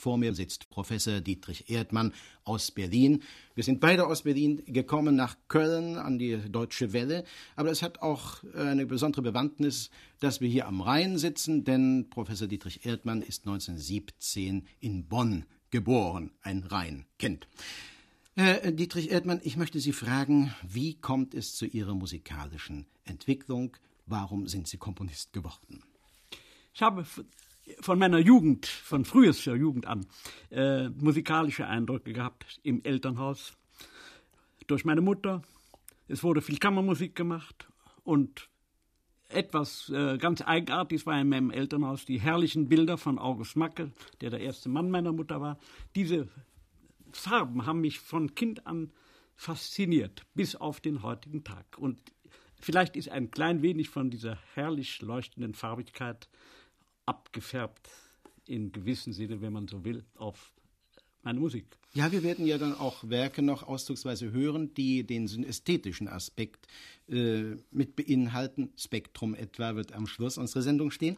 Vor mir sitzt Professor Dietrich Erdmann aus Berlin. Wir sind beide aus Berlin gekommen nach Köln an die Deutsche Welle. Aber es hat auch eine besondere Bewandtnis, dass wir hier am Rhein sitzen, denn Professor Dietrich Erdmann ist 1917 in Bonn geboren, ein Rheinkind. Herr Dietrich Erdmann, ich möchte Sie fragen, wie kommt es zu Ihrer musikalischen Entwicklung? Warum sind Sie Komponist geworden? Ich habe von meiner Jugend, von frühester Jugend an, äh, musikalische Eindrücke gehabt im Elternhaus. Durch meine Mutter. Es wurde viel Kammermusik gemacht und etwas äh, ganz Eigenartiges war in meinem Elternhaus die herrlichen Bilder von August Macke, der der erste Mann meiner Mutter war. Diese Farben haben mich von Kind an fasziniert, bis auf den heutigen Tag. Und vielleicht ist ein klein wenig von dieser herrlich leuchtenden Farbigkeit abgefärbt, in gewissem Sinne, wenn man so will, auf meine Musik. Ja, wir werden ja dann auch Werke noch ausdrucksweise hören, die den ästhetischen Aspekt äh, mit beinhalten. Spektrum etwa wird am Schluss unserer Sendung stehen.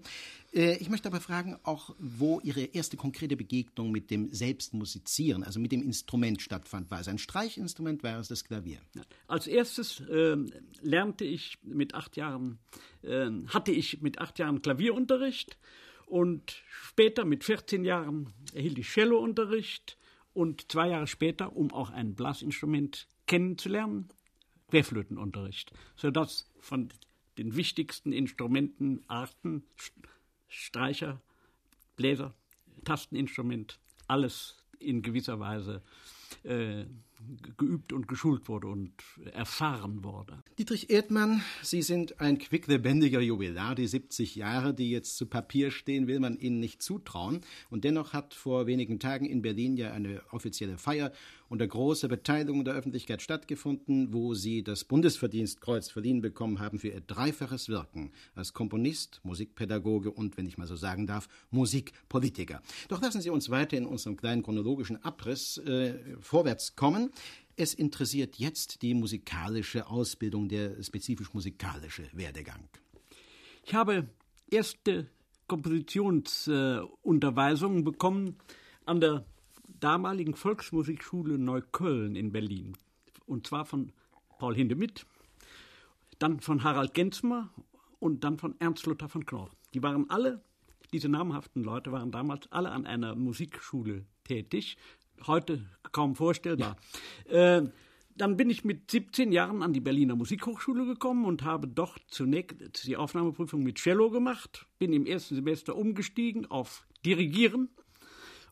Äh, ich möchte aber fragen, auch wo Ihre erste konkrete Begegnung mit dem Selbstmusizieren, also mit dem Instrument stattfand. War es ein Streichinstrument, war es das Klavier? Als erstes äh, lernte ich mit acht Jahren, ähm, hatte ich mit acht Jahren Klavierunterricht und später mit 14 Jahren erhielt ich Cellounterricht. Und zwei Jahre später, um auch ein Blasinstrument kennenzulernen, Querflötenunterricht, sodass von den wichtigsten Instrumentenarten, Streicher, Bläser, Tasteninstrument, alles in gewisser Weise äh, geübt und geschult wurde und erfahren wurde. Dietrich Erdmann, Sie sind ein quicklebendiger Jubilar. Die 70 Jahre, die jetzt zu Papier stehen, will man Ihnen nicht zutrauen. Und dennoch hat vor wenigen Tagen in Berlin ja eine offizielle Feier unter großer Beteiligung der Öffentlichkeit stattgefunden, wo Sie das Bundesverdienstkreuz verliehen bekommen haben für Ihr dreifaches Wirken als Komponist, Musikpädagoge und, wenn ich mal so sagen darf, Musikpolitiker. Doch lassen Sie uns weiter in unserem kleinen chronologischen Abriss äh, vorwärts kommen. Es interessiert jetzt die musikalische Ausbildung, der spezifisch musikalische Werdegang. Ich habe erste Kompositionsunterweisungen äh, bekommen an der damaligen Volksmusikschule Neukölln in Berlin. Und zwar von Paul Hindemith, dann von Harald Gensmer und dann von Ernst Luther von Knorr. Die waren alle, diese namhaften Leute waren damals alle an einer Musikschule tätig. Heute kaum vorstellbar. Ja. Äh, dann bin ich mit 17 Jahren an die Berliner Musikhochschule gekommen und habe dort zunächst die Aufnahmeprüfung mit Cello gemacht, bin im ersten Semester umgestiegen auf Dirigieren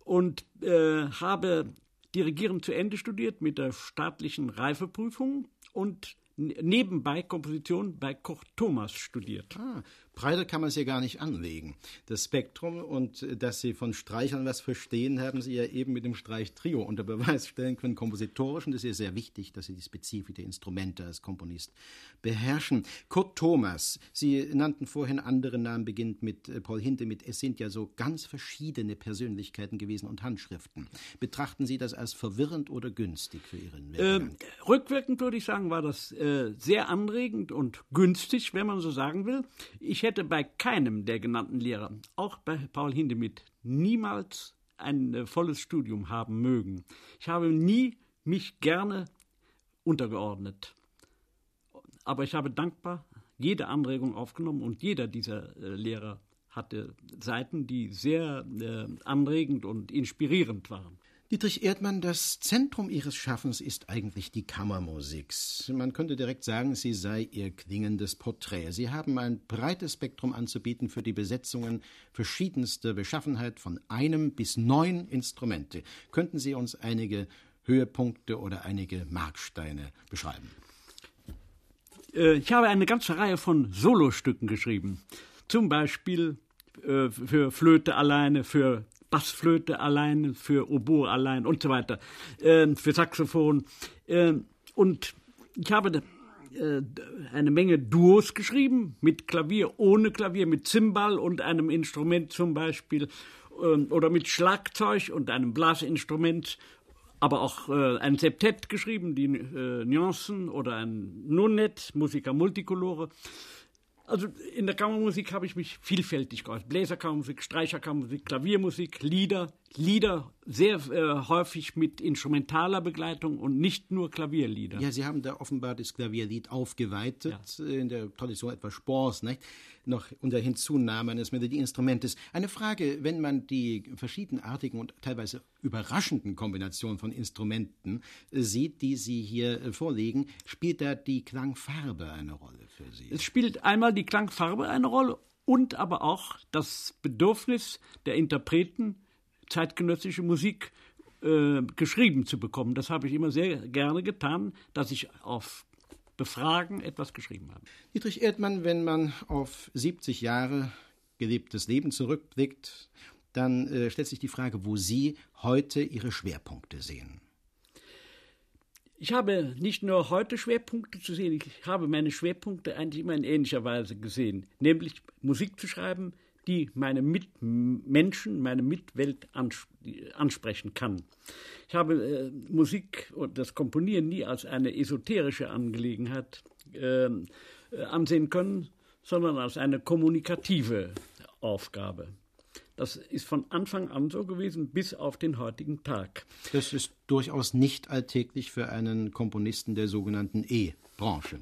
und äh, habe Dirigieren zu Ende studiert mit der staatlichen Reifeprüfung und nebenbei Komposition bei Koch Thomas studiert. Ah, breiter kann man es ja gar nicht anlegen. Das Spektrum und äh, dass Sie von Streichern was verstehen, haben Sie ja eben mit dem Streichtrio unter Beweis stellen können. Kompositorisch, und das ist ja sehr wichtig, dass Sie die Spezifik der Instrumente als Komponist beherrschen. Kurt Thomas, Sie nannten vorhin andere Namen, beginnt mit äh, Paul Hindemith. Es sind ja so ganz verschiedene Persönlichkeiten gewesen und Handschriften. Betrachten Sie das als verwirrend oder günstig für Ihren Werdegang? Äh, rückwirkend würde ich sagen, war das äh, sehr anregend und günstig, wenn man so sagen will. Ich hätte bei keinem der genannten Lehrer, auch bei Paul Hindemith, niemals ein äh, volles Studium haben mögen. Ich habe nie mich gerne untergeordnet. Aber ich habe dankbar jede Anregung aufgenommen und jeder dieser äh, Lehrer hatte Seiten, die sehr äh, anregend und inspirierend waren. Dietrich Erdmann, das Zentrum Ihres Schaffens ist eigentlich die Kammermusik. Man könnte direkt sagen, sie sei Ihr klingendes Porträt. Sie haben ein breites Spektrum anzubieten für die Besetzungen verschiedenster Beschaffenheit von einem bis neun Instrumente. Könnten Sie uns einige Höhepunkte oder einige Marksteine beschreiben? Äh, ich habe eine ganze Reihe von Solostücken geschrieben. Zum Beispiel äh, für Flöte alleine, für Bassflöte allein, für Oboe allein und so weiter, äh, für Saxophon. Äh, und ich habe äh, eine Menge Duos geschrieben, mit Klavier, ohne Klavier, mit Zimbal und einem Instrument zum Beispiel, ähm, oder mit Schlagzeug und einem Blasinstrument aber auch äh, ein Septett geschrieben, die äh, Nuancen oder ein Nonet, Musica Multicolore. Also in der Kammermusik habe ich mich vielfältig geäußert. Bläserkammermusik, Streicherkammermusik, Klaviermusik, Lieder, Lieder sehr äh, häufig mit instrumentaler Begleitung und nicht nur Klavierlieder. Ja, Sie haben da offenbar das Klavierlied aufgeweitet, ja. Äh, in der Tradition etwas Spors, nicht? noch unter Hinzunahme eines Melodieinstrumentes. Eine Frage, wenn man die verschiedenartigen und teilweise überraschenden Kombinationen von Instrumenten äh, sieht, die Sie hier äh, vorlegen, spielt da die Klangfarbe eine Rolle für Sie? Es spielt einmal die Klangfarbe eine Rolle und aber auch das Bedürfnis der Interpreten, zeitgenössische Musik äh, geschrieben zu bekommen. Das habe ich immer sehr gerne getan, dass ich auf Befragen etwas geschrieben habe. Dietrich Erdmann, wenn man auf 70 Jahre gelebtes Leben zurückblickt, dann äh, stellt sich die Frage, wo Sie heute Ihre Schwerpunkte sehen. Ich habe nicht nur heute Schwerpunkte zu sehen, ich habe meine Schwerpunkte eigentlich immer in ähnlicher Weise gesehen, nämlich Musik zu schreiben, die meine Mitmenschen, meine Mitwelt ansprechen kann. Ich habe äh, Musik und das Komponieren nie als eine esoterische Angelegenheit äh, ansehen können, sondern als eine kommunikative Aufgabe. Das ist von Anfang an so gewesen bis auf den heutigen Tag. Das ist durchaus nicht alltäglich für einen Komponisten der sogenannten E-Branche.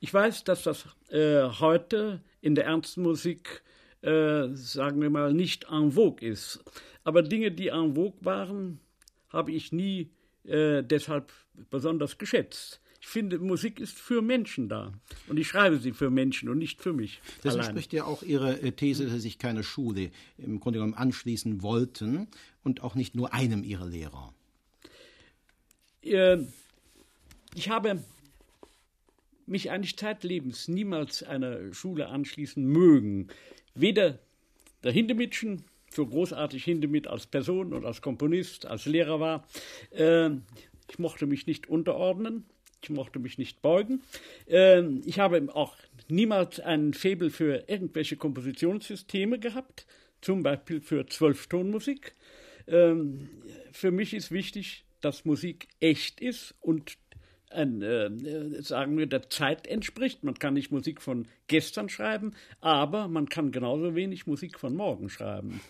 Ich weiß, dass das äh, heute in der ernsten Musik äh, sagen wir mal, nicht en vogue ist. Aber Dinge, die en vogue waren, habe ich nie äh, deshalb besonders geschätzt. Ich finde, Musik ist für Menschen da. Und ich schreibe sie für Menschen und nicht für mich. Das entspricht ja auch Ihrer äh, These, dass Sie sich keine Schule im Grunde genommen anschließen wollten und auch nicht nur einem Ihrer Lehrer. Äh, ich habe mich eigentlich zeitlebens niemals einer Schule anschließen mögen weder der Hindemitschen, so großartig Hindemith als Person und als Komponist, als Lehrer war, äh, ich mochte mich nicht unterordnen, ich mochte mich nicht beugen. Äh, ich habe auch niemals einen Faible für irgendwelche Kompositionssysteme gehabt, zum Beispiel für Zwölftonmusik. Äh, für mich ist wichtig, dass Musik echt ist und ein, äh, sagen wir, der Zeit entspricht. Man kann nicht Musik von gestern schreiben, aber man kann genauso wenig Musik von morgen schreiben.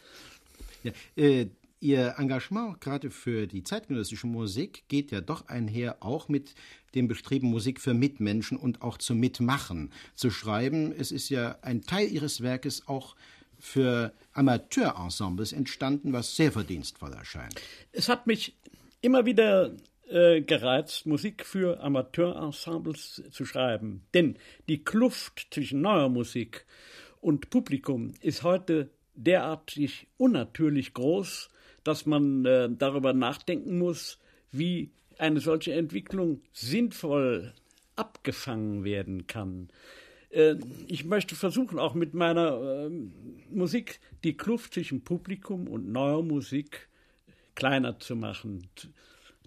Ja, äh, Ihr Engagement gerade für die zeitgenössische Musik geht ja doch einher auch mit dem Bestreben, Musik für Mitmenschen und auch zu Mitmachen zu schreiben. Es ist ja ein Teil Ihres Werkes auch für Amateurensembles entstanden, was sehr verdienstvoll erscheint. Es hat mich immer wieder äh, gereizt, Musik für Amateurensembles zu schreiben. Denn die Kluft zwischen neuer Musik und Publikum ist heute derartig unnatürlich groß, dass man äh, darüber nachdenken muss, wie eine solche Entwicklung sinnvoll abgefangen werden kann. Äh, ich möchte versuchen, auch mit meiner äh, Musik die Kluft zwischen Publikum und neuer Musik kleiner zu machen,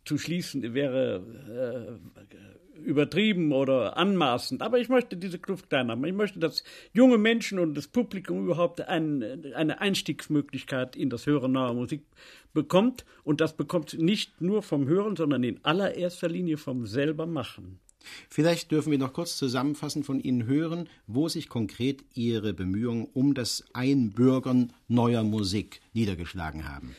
zu schließen wäre äh, übertrieben oder anmaßend. Aber ich möchte diese Kluft kleiner machen. Ich möchte, dass junge Menschen und das Publikum überhaupt ein, eine Einstiegsmöglichkeit in das Hören neuer Musik bekommt. Und das bekommt nicht nur vom Hören, sondern in allererster Linie vom selber Machen. Vielleicht dürfen wir noch kurz zusammenfassend von Ihnen hören, wo sich konkret Ihre Bemühungen um das Einbürgern neuer Musik niedergeschlagen haben.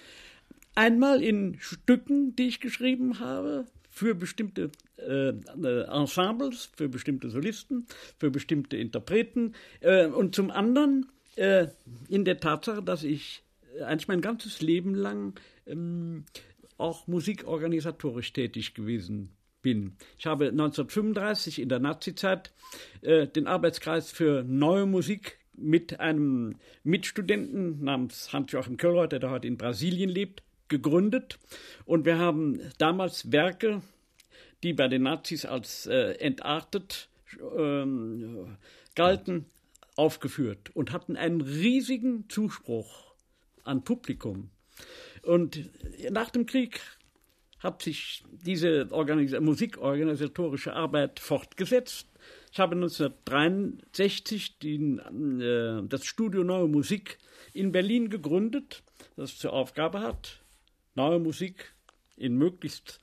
Einmal in Stücken, die ich geschrieben habe, für bestimmte äh, Ensembles, für bestimmte Solisten, für bestimmte Interpreten äh, und zum anderen äh, in der Tatsache, dass ich eigentlich mein ganzes Leben lang ähm, auch musikorganisatorisch tätig gewesen bin. Ich habe 1935 in der Nazizeit äh, den Arbeitskreis für neue Musik mit einem Mitstudenten namens Hans-Joachim Köllreuth, der heute in Brasilien lebt, gegründet und wir haben damals Werke, die bei den Nazis als äh, entartet ähm, galten, aufgeführt und hatten einen riesigen Zuspruch an Publikum. Und nach dem Krieg hat sich diese Organis musikorganisatorische Arbeit fortgesetzt. Ich habe 1963 die, äh, das Studio Neue Musik in Berlin gegründet, das zur Aufgabe hat, neue Musik in möglichst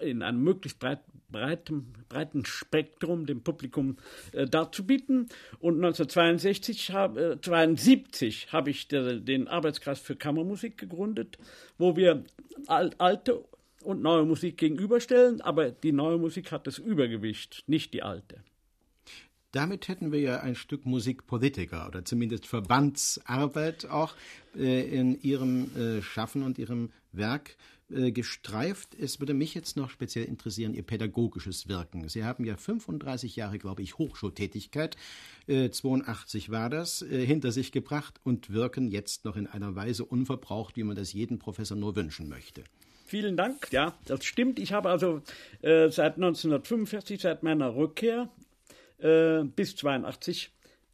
in einem möglichst breit breitem, breiten Spektrum dem Publikum äh, darzubieten. Und 1962 hab, äh, 72 habe ich der, den Arbeitskreis für Kammermusik gegründet, wo wir al alte und neue Musik gegenüberstellen, aber die neue Musik hat das Übergewicht, nicht die alte. Damit hätten wir ja ein Stück Musikpolitiker oder zumindest Verbandsarbeit auch äh, in Ihrem äh, Schaffen und Ihrem Werk äh, gestreift. Es würde mich jetzt noch speziell interessieren, Ihr pädagogisches Wirken. Sie haben ja 35 Jahre, glaube ich, Hochschultätigkeit, 82 war das, hinter sich gebracht und wirken jetzt noch in einer Weise unverbraucht, wie man das jeden Professor nur wünschen möchte. Vielen Dank. Ja, das stimmt. Ich habe also äh, seit 1945, seit meiner Rückkehr äh, bis 82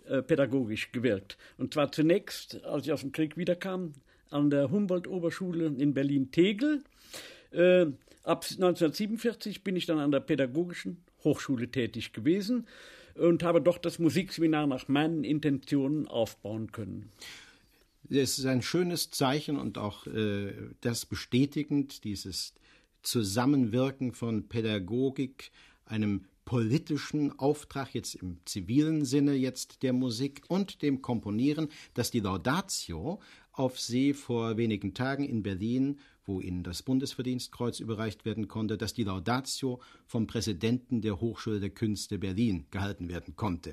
äh, pädagogisch gewirkt. Und zwar zunächst, als ich aus dem Krieg wiederkam, an der Humboldt-Oberschule in Berlin-Tegel. Äh, ab 1947 bin ich dann an der Pädagogischen Hochschule tätig gewesen und habe doch das Musikseminar nach meinen Intentionen aufbauen können. Es ist ein schönes Zeichen und auch äh, das bestätigend, dieses Zusammenwirken von Pädagogik, einem politischen Auftrag, jetzt im zivilen Sinne jetzt der Musik und dem Komponieren, dass die Laudatio auf See vor wenigen Tagen in Berlin, wo Ihnen das Bundesverdienstkreuz überreicht werden konnte, dass die Laudatio vom Präsidenten der Hochschule der Künste Berlin gehalten werden konnte.